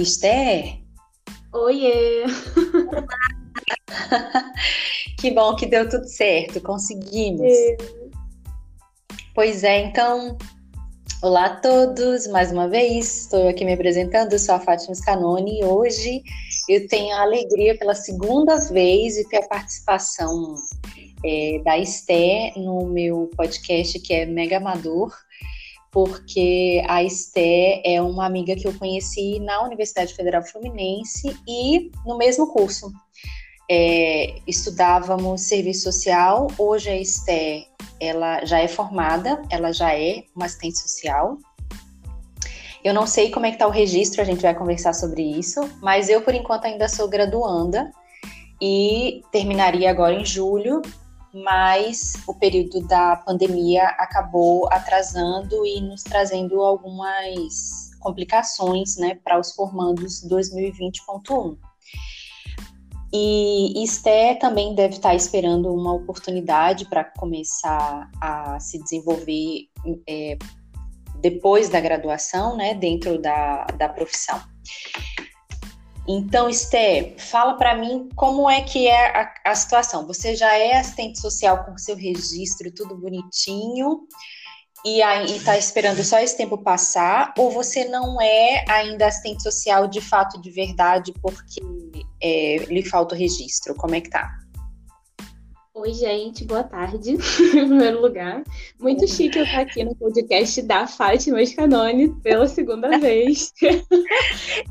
Esther? Oiê! que bom que deu tudo certo, conseguimos. É. Pois é, então, olá a todos, mais uma vez, estou aqui me apresentando, eu sou a Fátima Scanoni e hoje eu tenho a alegria pela segunda vez de ter a participação é, da Esther no meu podcast que é Mega Amador porque a Esté é uma amiga que eu conheci na Universidade Federal Fluminense e no mesmo curso. É, estudávamos serviço social. Hoje a Esté ela já é formada, ela já é uma assistente social. Eu não sei como é que está o registro, a gente vai conversar sobre isso, mas eu por enquanto ainda sou graduanda e terminaria agora em julho mas o período da pandemia acabou atrasando e nos trazendo algumas complicações né, para os formandos 2020.1. E Esté também deve estar esperando uma oportunidade para começar a se desenvolver é, depois da graduação, né, dentro da, da profissão. Então, Esté, fala para mim como é que é a, a, situação. Você já é assistente social com seu registro tudo bonitinho e está esperando só esse tempo passar, ou você não é ainda assistente social de fato, de verdade, porque é, lhe falta o registro? Como é que tá? Oi, gente, boa tarde, em primeiro lugar. Muito chique eu estar aqui no podcast da Fátima Scanone pela segunda vez.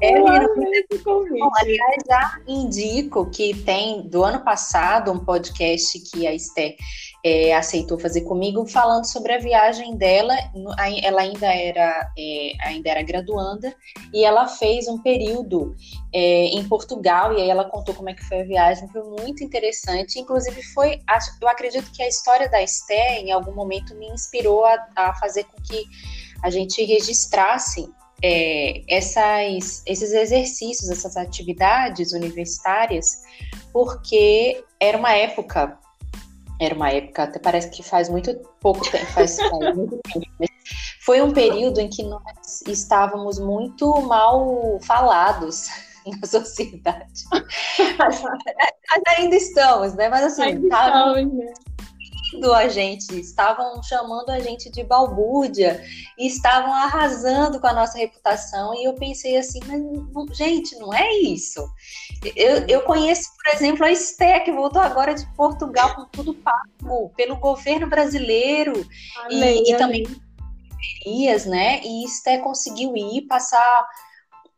É, muito convite. Bom, aliás, já indico que tem do ano passado um podcast que a Esté é, aceitou fazer comigo, falando sobre a viagem dela. Ela ainda era, é, ainda era graduanda e ela fez um período é, em Portugal e aí ela contou como é que foi a viagem. Foi muito interessante. Inclusive, foi, eu acredito que a história da Esté, em algum momento, me inspirou a, a fazer com que a gente registrasse é, essas, esses exercícios, essas atividades universitárias, porque era uma época era uma época, até parece que faz muito pouco tempo, faz, faz muito tempo, mas foi um período em que nós estávamos muito mal falados na sociedade. Mas, ainda estamos, né? Mas assim, ainda estamos, né? A gente, estavam chamando a gente de balbúrdia e estavam arrasando com a nossa reputação. E eu pensei assim, mas gente, não é isso. Eu, eu conheço, por exemplo, a Esté, que voltou agora de Portugal com tudo pago pelo governo brasileiro amém, e, e também né? E Esté conseguiu ir passar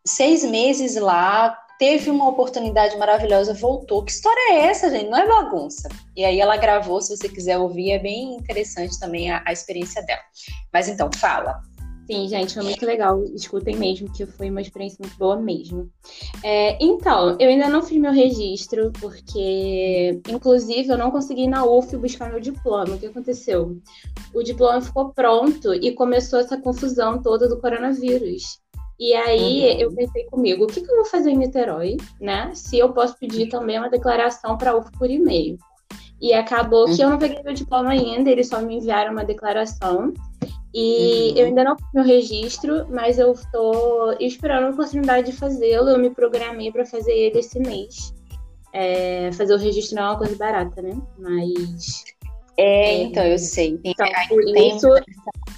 seis meses lá, teve uma oportunidade maravilhosa, voltou. Que história é essa, gente? Não é bagunça. E aí ela gravou, se você quiser ouvir, é bem interessante também a, a experiência dela. Mas então, fala. Sim, gente, foi muito legal. Escutem mesmo, que foi uma experiência muito boa mesmo. É, então, eu ainda não fiz meu registro, porque, inclusive, eu não consegui ir na UF buscar meu diploma. O que aconteceu? O diploma ficou pronto e começou essa confusão toda do coronavírus. E aí uhum. eu pensei comigo, o que, que eu vou fazer em Niterói, né? Se eu posso pedir também uma declaração para UF por e-mail. E acabou uhum. que eu não peguei meu diploma ainda, eles só me enviaram uma declaração. E uhum. eu ainda não fiz meu registro, mas eu estou esperando a oportunidade de fazê-lo. Eu me programei para fazer ele esse mês. É, fazer o registro não é uma coisa barata, né? Mas. É, é então, eu sei. Tem, então, por isso,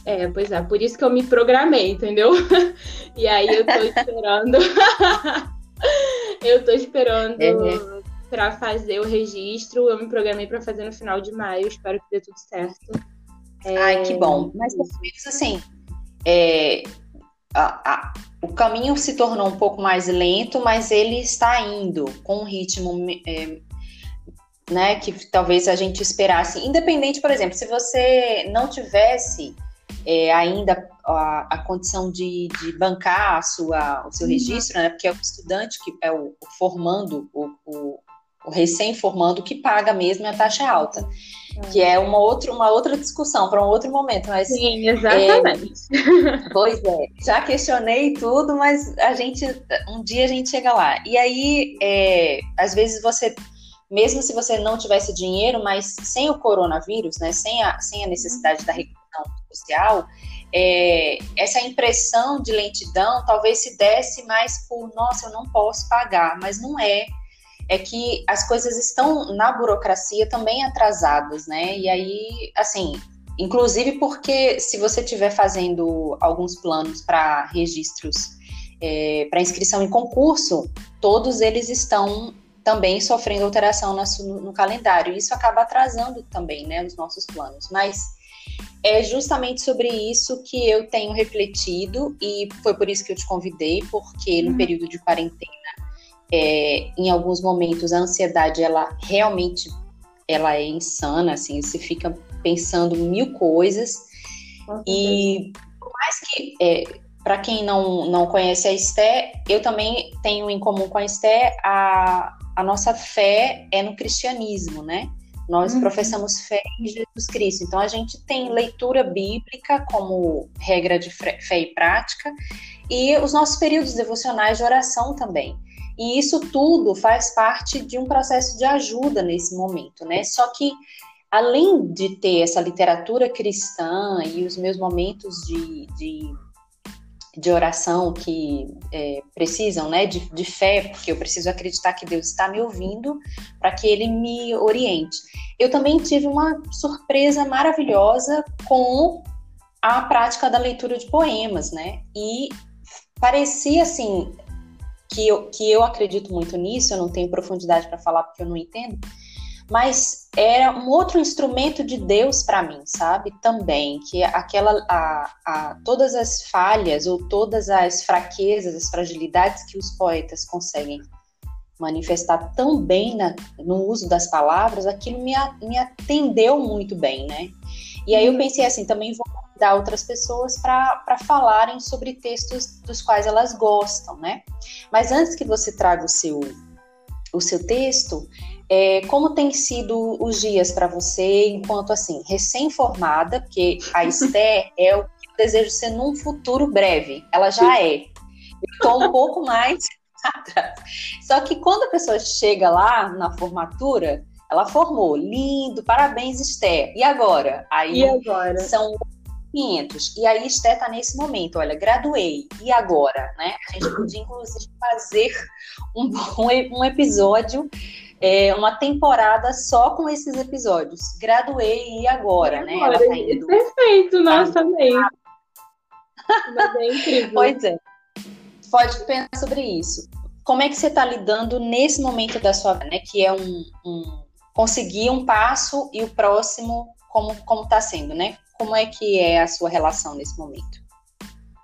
é, pois é, por isso que eu me programei, entendeu? e aí eu tô esperando. eu tô esperando é. para fazer o registro. Eu me programei para fazer no final de maio, espero que dê tudo certo. É... Ai, que bom. Mas pelo menos assim, é, a, a, o caminho se tornou um pouco mais lento, mas ele está indo com um ritmo é, né, que talvez a gente esperasse. Independente, por exemplo, se você não tivesse é, ainda a, a condição de, de, bancar a sua, o seu uhum. registro, né? Porque é o estudante que é o, o formando, o, o, o recém-formando que paga mesmo a taxa alta. Uhum. Que é uma outra, uma outra discussão para um outro momento. Mas, Sim, exatamente. É, pois é, já questionei tudo, mas a gente um dia a gente chega lá. E aí, é, às vezes você mesmo se você não tivesse dinheiro, mas sem o coronavírus, né, sem a, sem a necessidade da recuperação social, é, essa impressão de lentidão talvez se desse mais por, nossa, eu não posso pagar, mas não é. É que as coisas estão na burocracia também atrasadas, né? E aí, assim, inclusive porque se você estiver fazendo alguns planos para registros, é, para inscrição em concurso, todos eles estão também sofrendo alteração no, no calendário. Isso acaba atrasando também, né, os nossos planos. Mas é justamente sobre isso que eu tenho refletido e foi por isso que eu te convidei, porque no uhum. período de quarentena, é, em alguns momentos a ansiedade ela realmente ela é insana, assim, você fica pensando mil coisas e por mais que é, para quem não, não conhece a Esté, eu também tenho em comum com a Esté a, a nossa fé é no cristianismo, né? Nós uhum. professamos fé em Jesus Cristo. Então, a gente tem leitura bíblica como regra de fé e prática, e os nossos períodos devocionais de oração também. E isso tudo faz parte de um processo de ajuda nesse momento, né? Só que, além de ter essa literatura cristã e os meus momentos de, de de oração que é, precisam, né, de, de fé, porque eu preciso acreditar que Deus está me ouvindo para que Ele me oriente. Eu também tive uma surpresa maravilhosa com a prática da leitura de poemas, né? E parecia assim que eu, que eu acredito muito nisso. Eu não tenho profundidade para falar porque eu não entendo, mas era um outro instrumento de Deus para mim, sabe? Também, que aquela a, a, todas as falhas ou todas as fraquezas, as fragilidades que os poetas conseguem manifestar tão bem na, no uso das palavras, aquilo me, me atendeu muito bem, né? E aí eu uhum. pensei assim, também vou convidar outras pessoas para falarem sobre textos dos quais elas gostam, né? Mas antes que você traga o seu, o seu texto, é, como tem sido os dias para você, enquanto assim, recém-formada, porque a Esté é o que eu desejo ser num futuro breve, ela já é. Estou um pouco mais atrás. Só que quando a pessoa chega lá na formatura, ela formou, lindo, parabéns, Esté. E agora? Aí e agora? são 500. E aí Esté está nesse momento, olha, graduei. E agora, né? A gente podia inclusive fazer um, um episódio é, uma temporada só com esses episódios. Graduei e agora, né? Ela tá indo... Perfeito, nossa, é incrível. Pois é. Pode pensar sobre isso. Como é que você está lidando nesse momento da sua vida, né? Que é um, um, conseguir um passo e o próximo, como como está sendo, né? Como é que é a sua relação nesse momento?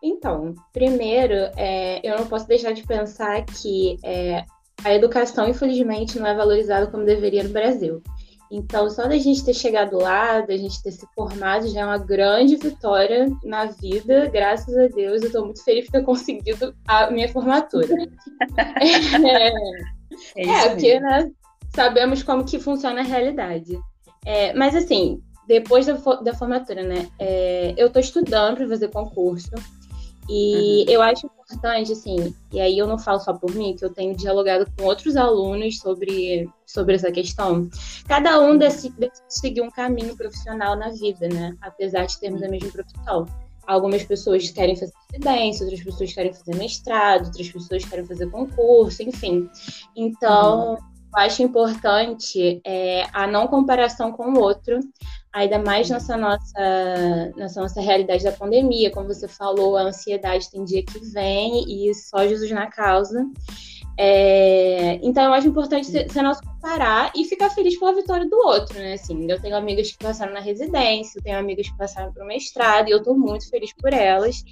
Então, primeiro, é, eu não posso deixar de pensar que é, a educação, infelizmente, não é valorizada como deveria no Brasil. Então, só da gente ter chegado lá, da gente ter se formado, já é uma grande vitória na vida. Graças a Deus, eu estou muito feliz por ter conseguido a minha formatura. é, é, é porque né, sabemos como que funciona a realidade. É, mas, assim, depois da, da formatura, né, é, eu estou estudando para fazer concurso. E uhum. eu acho importante, assim, e aí eu não falo só por mim, que eu tenho dialogado com outros alunos sobre, sobre essa questão. Cada um decide, decide seguir um caminho profissional na vida, né? Apesar de termos a mesma profissão. Algumas pessoas querem fazer residência, outras pessoas querem fazer mestrado, outras pessoas querem fazer concurso, enfim. Então, uhum. eu acho importante é, a não comparação com o outro ainda mais nessa nossa, nessa nossa realidade da pandemia, como você falou, a ansiedade tem dia que vem e só Jesus na causa. É, então eu acho importante ser, nosso comparar e ficar feliz pela vitória do outro, né? Assim, eu tenho amigas que passaram na residência, eu tenho amigas que passaram para o mestrado e eu estou muito feliz por elas.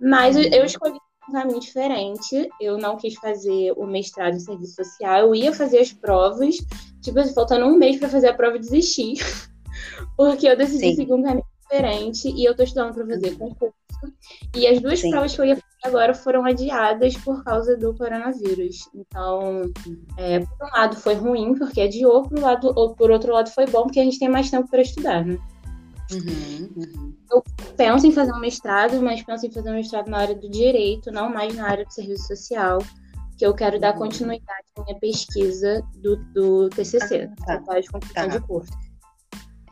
Mas eu, eu escolhi um caminho diferente. Eu não quis fazer o mestrado em serviço social. Eu ia fazer as provas, tipo, faltando um mês para fazer a prova, desistir. Porque eu decidi Sim. seguir um caminho diferente e eu tô estudando para fazer concurso. E as duas Sim. provas que eu ia fazer agora foram adiadas por causa do coronavírus. Então, é, por um lado foi ruim, porque adiou, por, um lado, ou por outro lado foi bom, porque a gente tem mais tempo para estudar, né? Uhum, uhum. Eu penso em fazer um mestrado, mas penso em fazer um mestrado na área do direito, não mais na área do serviço social, que eu quero dar uhum. continuidade à minha pesquisa do, do TCC, ah, tá. de conclusão tá. de curso.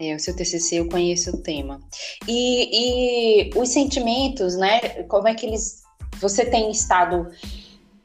É, o seu TCC eu conheço o tema. E, e os sentimentos, né? Como é que eles. Você tem estado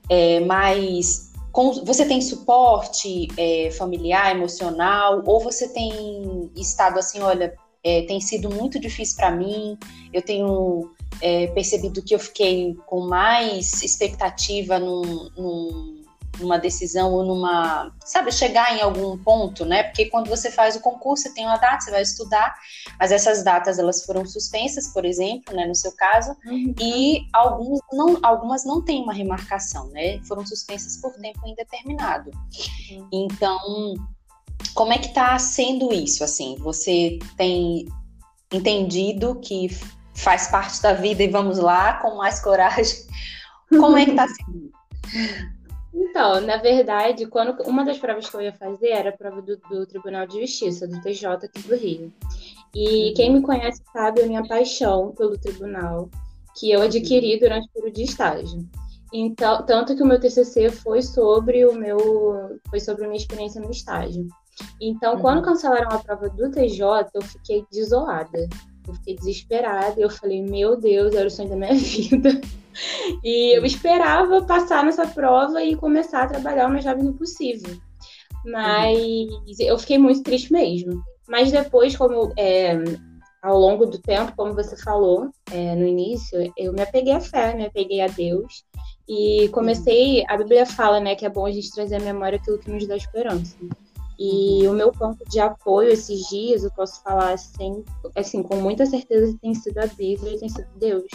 é, mais. Com, você tem suporte é, familiar, emocional, ou você tem estado assim, olha, é, tem sido muito difícil para mim, eu tenho é, percebido que eu fiquei com mais expectativa num, num, numa decisão ou numa, sabe, chegar em algum ponto, né? Porque quando você faz o concurso, você tem uma data, você vai estudar, mas essas datas elas foram suspensas, por exemplo, né, no seu caso, uhum. e alguns não, algumas não têm uma remarcação, né? Foram suspensas por tempo indeterminado. Uhum. Então, como é que está sendo isso? Assim, você tem entendido que faz parte da vida e vamos lá com mais coragem. Como é que está sendo? Então, na verdade, quando uma das provas que eu ia fazer era a prova do, do Tribunal de Justiça, do TJ aqui do Rio. E uhum. quem me conhece sabe a minha paixão pelo tribunal, que eu adquiri uhum. durante o período de estágio. Então, tanto que o meu TCC foi sobre o meu, foi sobre a minha experiência no estágio. Então, uhum. quando cancelaram a prova do TJ, eu fiquei desolada. Eu fiquei desesperada. Eu falei, meu Deus, era o sonho da minha vida. E eu esperava passar nessa prova e começar a trabalhar o mais rápido possível. Mas eu fiquei muito triste mesmo. Mas depois, como é, ao longo do tempo, como você falou é, no início, eu me apeguei à fé, me apeguei a Deus. E comecei, a Bíblia fala, né, que é bom a gente trazer à memória aquilo que nos dá esperança. E o meu ponto de apoio esses dias, eu posso falar assim, assim com muita certeza tem sido a Bíblia e tem sido Deus.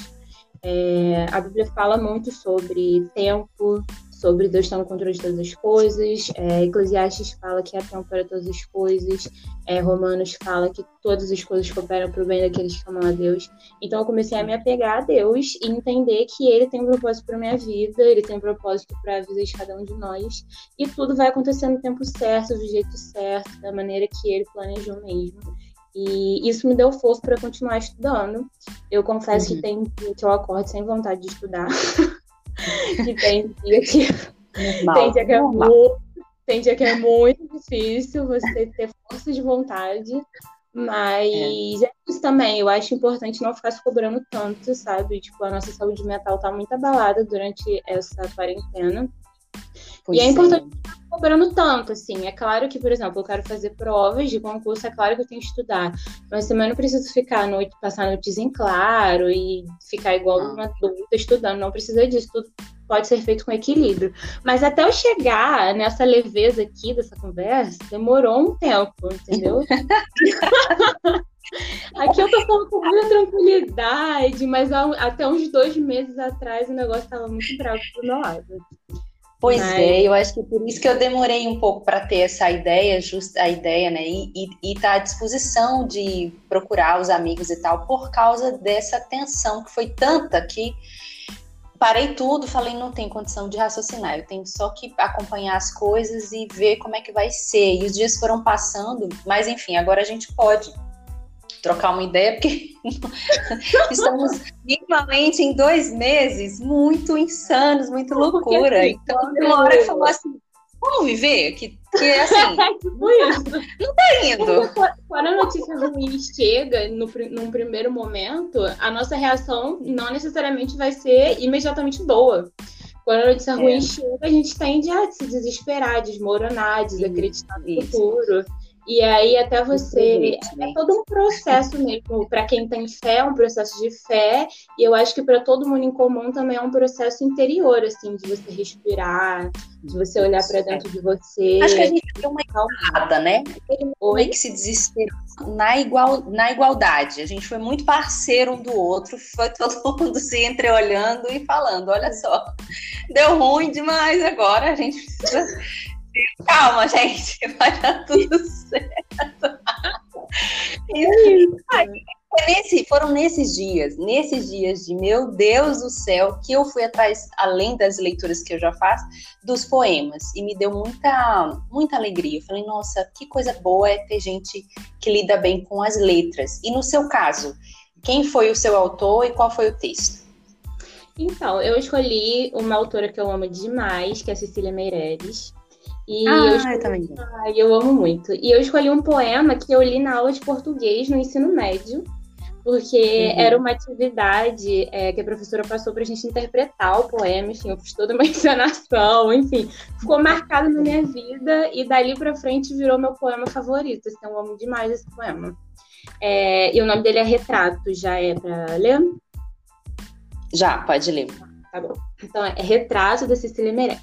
É, a Bíblia fala muito sobre tempo, sobre Deus estar no controle de todas as coisas. É, Eclesiastes fala que há tempo para todas as coisas. É, Romanos fala que todas as coisas cooperam para o bem daqueles que amam a Deus. Então eu comecei a me apegar a Deus e entender que Ele tem um propósito para minha vida, Ele tem um propósito para a vida de cada um de nós. E tudo vai acontecer no tempo certo, do jeito certo, da maneira que Ele planejou mesmo. E isso me deu força para continuar estudando. Eu confesso uhum. que tem que eu acordo sem vontade de estudar. que tem dia que, tem dia que, é muito, tem dia que é muito difícil você ter força de vontade. Mas é. é. isso também, eu acho importante não ficar se cobrando tanto, sabe? Tipo, a nossa saúde mental tá muito abalada durante essa quarentena. Pois e é, é importante cobrando tanto, assim. É claro que, por exemplo, eu quero fazer provas de concurso, é claro que eu tenho que estudar. Mas também não preciso ficar noite, passar noites em claro e ficar igual não. uma adulta estudando. Não precisa disso. Tudo pode ser feito com equilíbrio. Mas até eu chegar nessa leveza aqui dessa conversa, demorou um tempo, entendeu? Aqui eu tô falando com muita tranquilidade, mas até uns dois meses atrás o negócio estava muito bravo pro meu lado. Pois Mas... é, eu acho que por isso que eu demorei um pouco para ter essa ideia, justa a ideia, né? E estar tá à disposição de procurar os amigos e tal, por causa dessa tensão que foi tanta que parei tudo, falei, não tem condição de raciocinar, eu tenho só que acompanhar as coisas e ver como é que vai ser. E os dias foram passando, mas enfim, agora a gente pode trocar uma ideia, porque estamos minimamente em dois meses muito insanos, muito loucura. Assim, então, uma hora que falou assim, vamos viver? Que, que assim, não tá indo. Quando a notícia ruim chega no, num primeiro momento, a nossa reação não necessariamente vai ser imediatamente boa. Quando a notícia é. ruim chega, a gente tende a se desesperar, desmoronar, desacreditar no futuro. E aí até você é todo um processo mesmo para quem tem fé, é um processo de fé, e eu acho que para todo mundo em comum também é um processo interior assim, de você respirar, de você olhar para dentro de você. Acho que a gente deu uma errada, né? Foi que se desesperou na igual na igualdade. A gente foi muito parceiro um do outro, foi todo mundo se entreolhando e falando, olha só, deu ruim demais agora, a gente precisa Calma, gente, vai dar tudo certo. É nesse, foram nesses dias, nesses dias de meu Deus do céu, que eu fui atrás, além das leituras que eu já faço, dos poemas. E me deu muita, muita alegria. Eu falei, nossa, que coisa boa é ter gente que lida bem com as letras. E no seu caso, quem foi o seu autor e qual foi o texto? Então, eu escolhi uma autora que eu amo demais, que é a Cecília Meireles. E ah, eu, escolhi... eu também. Ah, eu amo muito. E eu escolhi um poema que eu li na aula de português no ensino médio, porque uhum. era uma atividade é, que a professora passou para a gente interpretar o poema, enfim, eu fiz toda uma encenação, enfim, ficou marcado na minha vida e dali para frente virou meu poema favorito. Assim, eu amo demais esse poema. É, e o nome dele é Retrato, já é para ler? Já, pode ler. Tá bom. Então, é Retrato da Cecília Meirelles.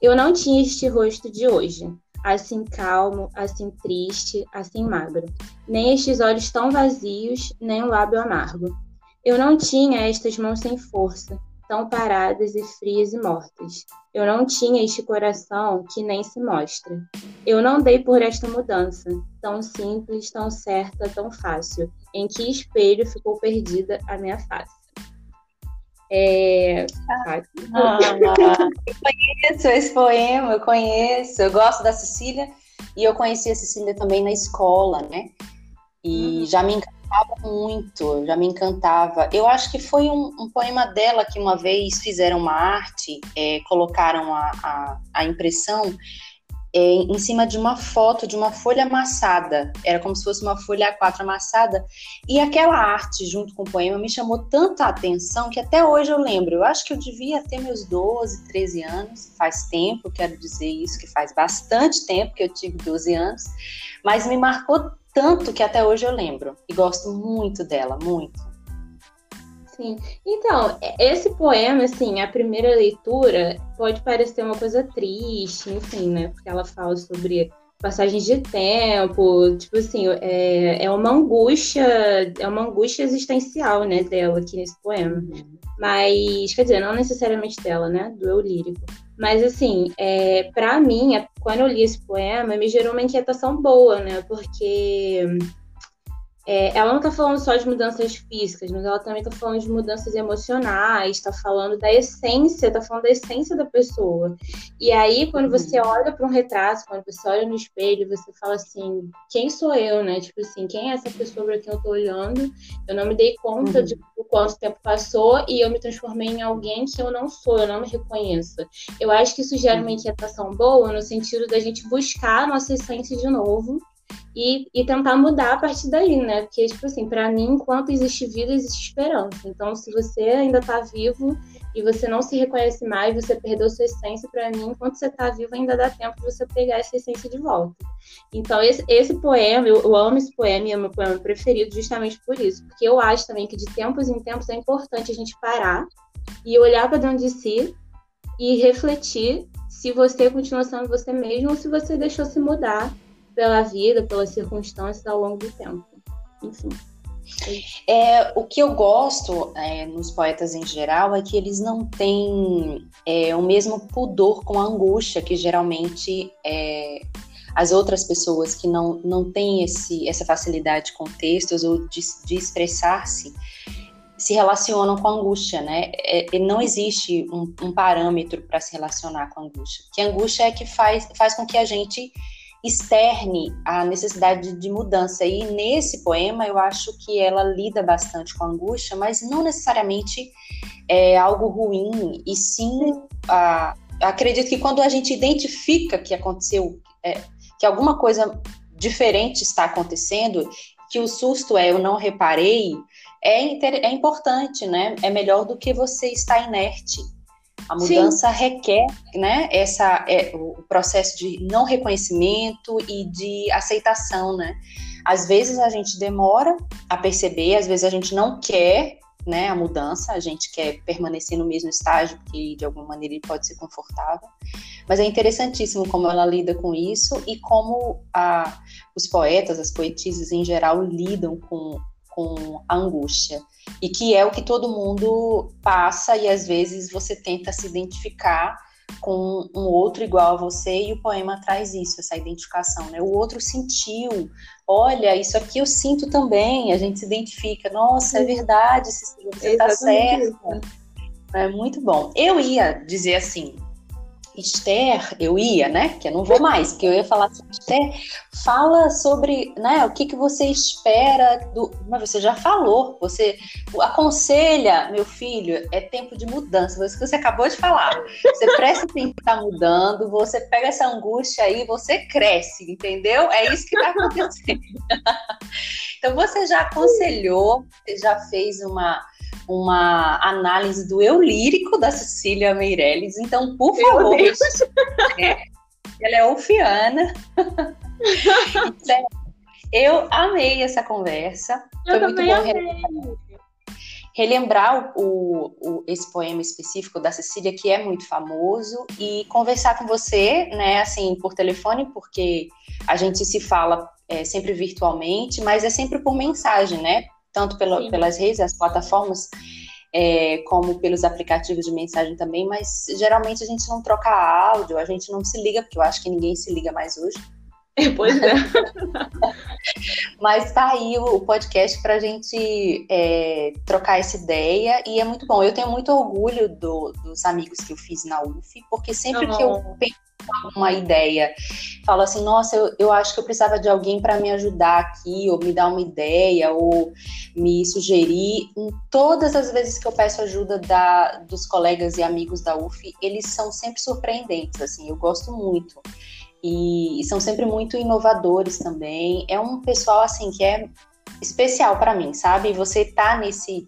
Eu não tinha este rosto de hoje, assim calmo, assim triste, assim magro, nem estes olhos tão vazios, nem um lábio amargo. Eu não tinha estas mãos sem força, tão paradas e frias e mortas. Eu não tinha este coração que nem se mostra. Eu não dei por esta mudança, tão simples, tão certa, tão fácil, em que espelho ficou perdida a minha face. É... Ah, eu conheço esse poema, eu conheço. Eu gosto da Cecília e eu conheci a Cecília também na escola, né? E uhum. já me encantava muito, já me encantava. Eu acho que foi um, um poema dela que uma vez fizeram uma arte, é, colocaram a, a, a impressão em cima de uma foto de uma folha amassada. Era como se fosse uma folha A4 amassada. E aquela arte, junto com o poema, me chamou tanta atenção que até hoje eu lembro. Eu acho que eu devia ter meus 12, 13 anos. Faz tempo, quero dizer isso, que faz bastante tempo que eu tive 12 anos. Mas me marcou tanto que até hoje eu lembro. E gosto muito dela, muito. Sim. Então, esse poema, assim, a primeira leitura pode parecer uma coisa triste, enfim, né? Porque ela fala sobre passagens de tempo, tipo assim, é, é uma angústia, é uma angústia existencial, né, dela aqui nesse poema. Mas, quer dizer, não necessariamente dela, né, do eu lírico. Mas, assim, é, para mim, quando eu li esse poema, me gerou uma inquietação boa, né, porque é, ela não está falando só de mudanças físicas, mas ela também está falando de mudanças emocionais, está falando da essência, está falando da essência da pessoa. E aí, quando uhum. você olha para um retrato, quando você olha no espelho, você fala assim: quem sou eu, né? Tipo assim, quem é essa pessoa para quem eu estou olhando? Eu não me dei conta uhum. de quanto tempo passou e eu me transformei em alguém que eu não sou, eu não me reconheço. Eu acho que isso gera uma uhum. inquietação boa no sentido da gente buscar a nossa essência de novo e, e tentar mudar a partir daí, né? Porque, tipo assim, para mim, enquanto existe vida, existe esperança. Então, se você ainda tá vivo e você não se reconhece mais, você perdeu sua essência, para mim, enquanto você tá vivo, ainda dá tempo de você pegar essa essência de volta. Então, esse, esse poema, eu, eu amo esse poema e é meu poema preferido justamente por isso. Porque eu acho também que de tempos em tempos é importante a gente parar e olhar para dentro de si e refletir se você continua sendo você mesmo ou se você deixou se mudar pela vida, pelas circunstâncias ao longo do tempo. Enfim. É, o que eu gosto é, nos poetas em geral é que eles não têm é, o mesmo pudor com a angústia que geralmente é, as outras pessoas que não, não têm esse, essa facilidade com textos ou de, de expressar-se se relacionam com a angústia, né? É, não existe um, um parâmetro para se relacionar com a angústia. Que a angústia é que faz, faz com que a gente externe a necessidade de mudança. E nesse poema eu acho que ela lida bastante com a angústia, mas não necessariamente é algo ruim, e sim, a, acredito que quando a gente identifica que aconteceu, é, que alguma coisa diferente está acontecendo, que o susto é eu não reparei, é, é importante, né? É melhor do que você estar inerte. A mudança Sim. requer né, essa, é, o processo de não reconhecimento e de aceitação, né? Às vezes a gente demora a perceber, às vezes a gente não quer né, a mudança, a gente quer permanecer no mesmo estágio, porque de alguma maneira ele pode ser confortável. Mas é interessantíssimo como ela lida com isso e como a, os poetas, as poetisas em geral, lidam com, com a angústia e que é o que todo mundo passa e às vezes você tenta se identificar com um outro igual a você e o poema traz isso, essa identificação, né? O outro sentiu, olha, isso aqui eu sinto também, a gente se identifica, nossa, é verdade, você está certo. É muito bom. Eu ia dizer assim, Esther, eu ia, né? Que eu não vou mais, porque eu ia falar assim, Esther, fala sobre, né, o que, que você espera do. Mas você já falou, você aconselha, meu filho, é tempo de mudança, isso que você acabou de falar. Você presta atenção que tá mudando, você pega essa angústia aí, você cresce, entendeu? É isso que tá acontecendo. então você já aconselhou, você já fez uma uma análise do eu lírico da Cecília Meirelles. Então, por favor, é, ela é ufiana. então, eu amei essa conversa. Eu Foi muito bom relembrar, relembrar o, o, esse poema específico da Cecília, que é muito famoso, e conversar com você, né, assim, por telefone, porque a gente se fala é, sempre virtualmente, mas é sempre por mensagem, né? tanto pela, pelas redes, as plataformas, é, como pelos aplicativos de mensagem também, mas geralmente a gente não troca áudio, a gente não se liga, porque eu acho que ninguém se liga mais hoje. Pois é. Mas tá aí o, podcast para a gente é, trocar essa ideia e é muito bom. Eu tenho muito orgulho do, dos amigos que eu fiz na UF, porque sempre que eu penso uma ideia, falo assim, nossa, eu, eu acho que eu precisava de alguém para me ajudar aqui, ou me dar uma ideia, ou me sugerir. Em todas as vezes que eu peço ajuda da, dos colegas e amigos da UF, eles são sempre surpreendentes, assim, eu gosto muito. E, e são sempre muito inovadores também. É um pessoal, assim, que é especial para mim, sabe? Você tá nesse,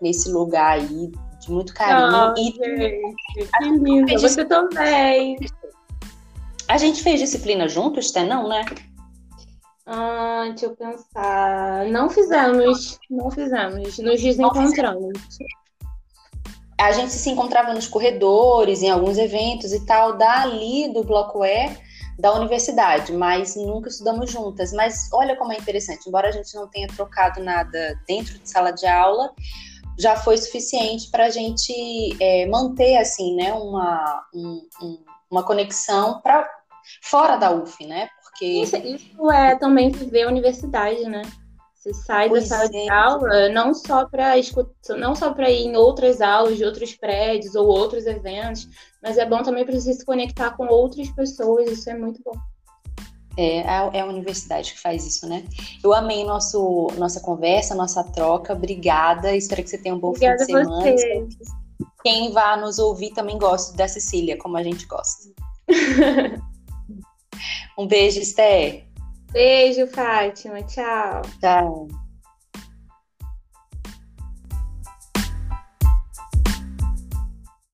nesse lugar aí de muito carinho. Oh, e gente, que lindo. Você também. A gente fez disciplina juntos, Té, não, né? Ah, deixa eu pensar. Não fizemos, não fizemos. Nos desencontramos. A gente se encontrava nos corredores, em alguns eventos e tal, dali do Bloco E da universidade, mas nunca estudamos juntas. Mas olha como é interessante, embora a gente não tenha trocado nada dentro de sala de aula, já foi suficiente para a gente é, manter assim, né, uma, um, um, uma conexão para fora da UF, né? Porque isso, isso é também viver a universidade, né? Você sai pois da sala é. de aula não só para não só para ir em outras aulas de outros prédios ou outros eventos, mas é bom também para você se conectar com outras pessoas. Isso é muito bom. É, é a universidade que faz isso, né? Eu amei nosso, nossa conversa, nossa troca. Obrigada. Espero que você tenha um bom Obrigada fim de semana. Você. Quem vá nos ouvir também gosta da Cecília, como a gente gosta. Um beijo, Esther. Beijo, Fátima. Tchau. Tchau.